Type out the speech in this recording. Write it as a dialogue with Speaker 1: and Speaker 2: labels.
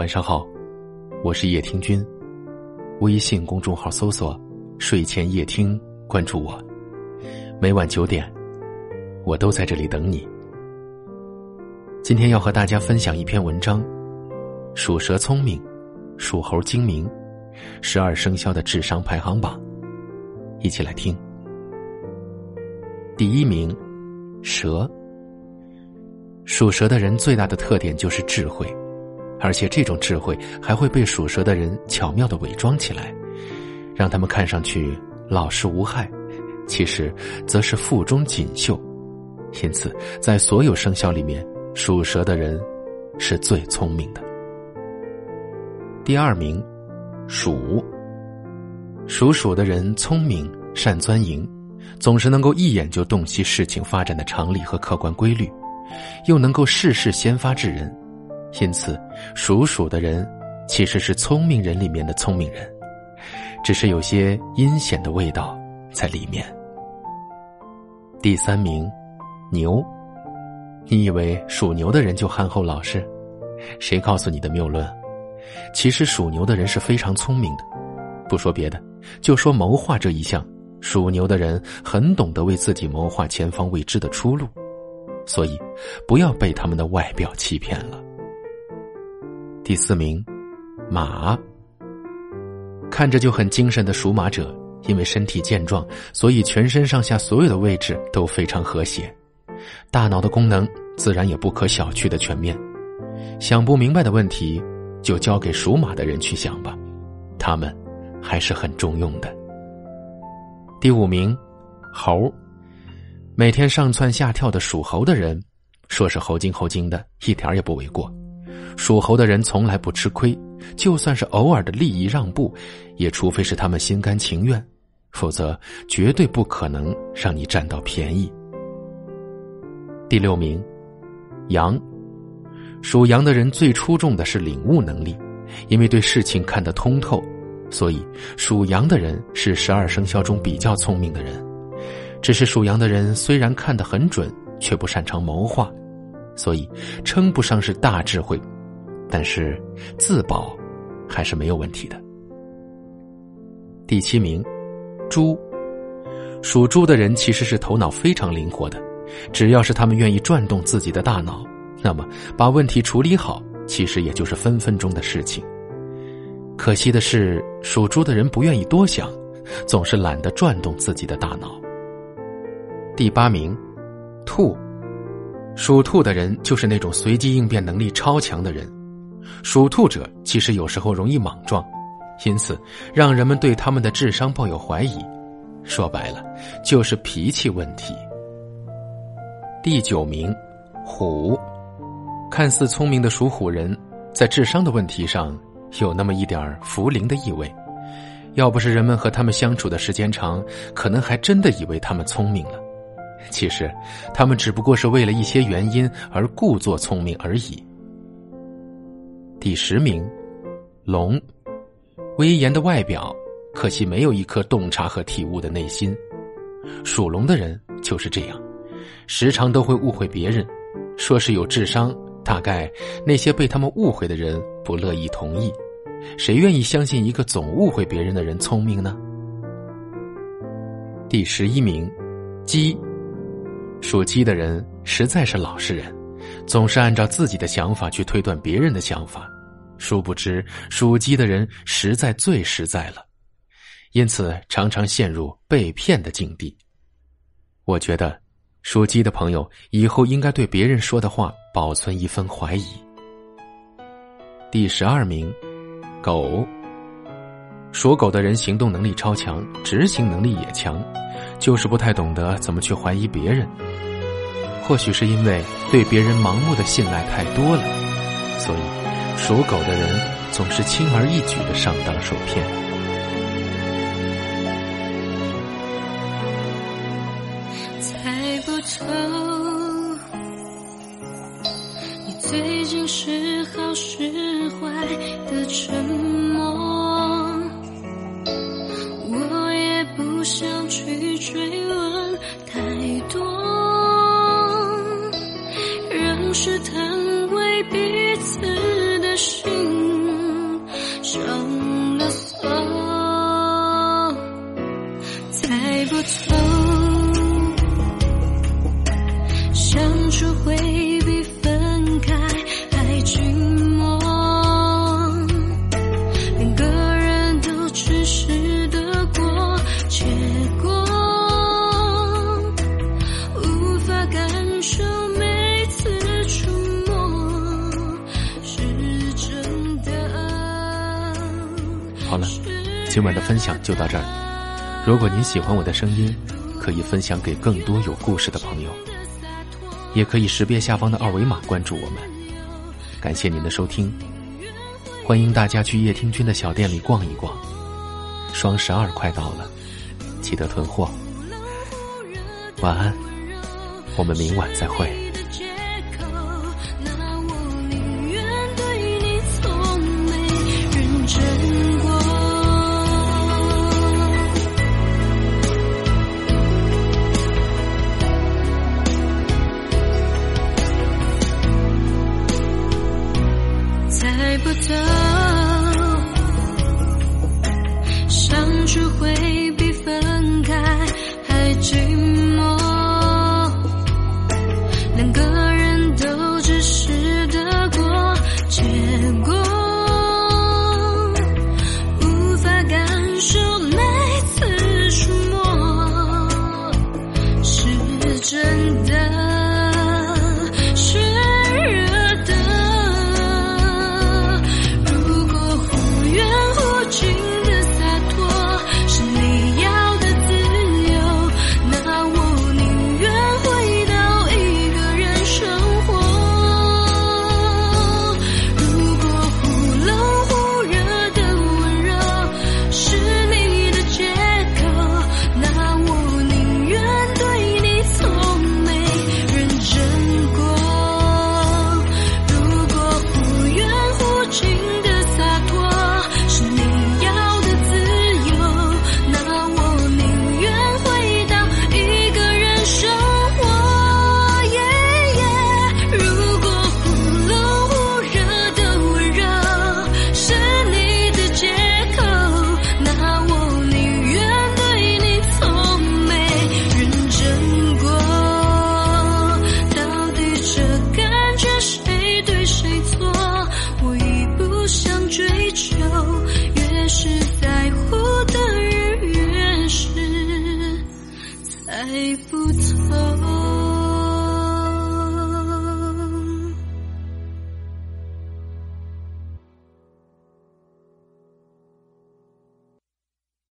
Speaker 1: 晚上好，我是叶听君。微信公众号搜索“睡前夜听”，关注我。每晚九点，我都在这里等你。今天要和大家分享一篇文章：属蛇聪明，属猴精明，十二生肖的智商排行榜。一起来听。第一名，蛇。属蛇的人最大的特点就是智慧。而且这种智慧还会被属蛇的人巧妙的伪装起来，让他们看上去老实无害，其实则是腹中锦绣。因此，在所有生肖里面，属蛇的人是最聪明的。第二名，鼠。属鼠的人聪明，善钻营，总是能够一眼就洞悉事情发展的常理和客观规律，又能够事事先发制人。因此，属鼠的人其实是聪明人里面的聪明人，只是有些阴险的味道在里面。第三名，牛。你以为属牛的人就憨厚老实？谁告诉你的谬论？其实属牛的人是非常聪明的。不说别的，就说谋划这一项，属牛的人很懂得为自己谋划前方未知的出路，所以不要被他们的外表欺骗了。第四名，马。看着就很精神的属马者，因为身体健壮，所以全身上下所有的位置都非常和谐，大脑的功能自然也不可小觑的全面。想不明白的问题，就交给属马的人去想吧，他们还是很中用的。第五名，猴。每天上蹿下跳的属猴的人，说是猴精猴精的，一点也不为过。属猴的人从来不吃亏，就算是偶尔的利益让步，也除非是他们心甘情愿，否则绝对不可能让你占到便宜。第六名，羊。属羊的人最出众的是领悟能力，因为对事情看得通透，所以属羊的人是十二生肖中比较聪明的人。只是属羊的人虽然看得很准，却不擅长谋划。所以，称不上是大智慧，但是自保还是没有问题的。第七名，猪。属猪的人其实是头脑非常灵活的，只要是他们愿意转动自己的大脑，那么把问题处理好，其实也就是分分钟的事情。可惜的是，属猪的人不愿意多想，总是懒得转动自己的大脑。第八名，兔。属兔的人就是那种随机应变能力超强的人，属兔者其实有时候容易莽撞，因此让人们对他们的智商抱有怀疑。说白了，就是脾气问题。第九名，虎，看似聪明的属虎人，在智商的问题上有那么一点儿茯苓的意味。要不是人们和他们相处的时间长，可能还真的以为他们聪明了。其实，他们只不过是为了一些原因而故作聪明而已。第十名，龙，威严的外表，可惜没有一颗洞察和体悟的内心。属龙的人就是这样，时常都会误会别人，说是有智商，大概那些被他们误会的人不乐意同意。谁愿意相信一个总误会别人的人聪明呢？第十一名，鸡。属鸡的人实在是老实人，总是按照自己的想法去推断别人的想法，殊不知属鸡的人实在最实在了，因此常常陷入被骗的境地。我觉得，属鸡的朋友以后应该对别人说的话保存一份怀疑。第十二名，狗。属狗的人行动能力超强，执行能力也强，就是不太懂得怎么去怀疑别人。或许是因为对别人盲目的信赖太多了，所以属狗的人总是轻而易举的上当受骗。
Speaker 2: 猜不透，你最近是好是坏的沉默。好了今晚的分享就到这儿。如果您喜欢我的声音可以分享给更多有故事的朋友。也可以识别下方的二维码关注我们。感谢您的收听。欢迎大家去叶听君的小店里逛一逛。双十二快到了记得囤货。晚安我们明晚再会。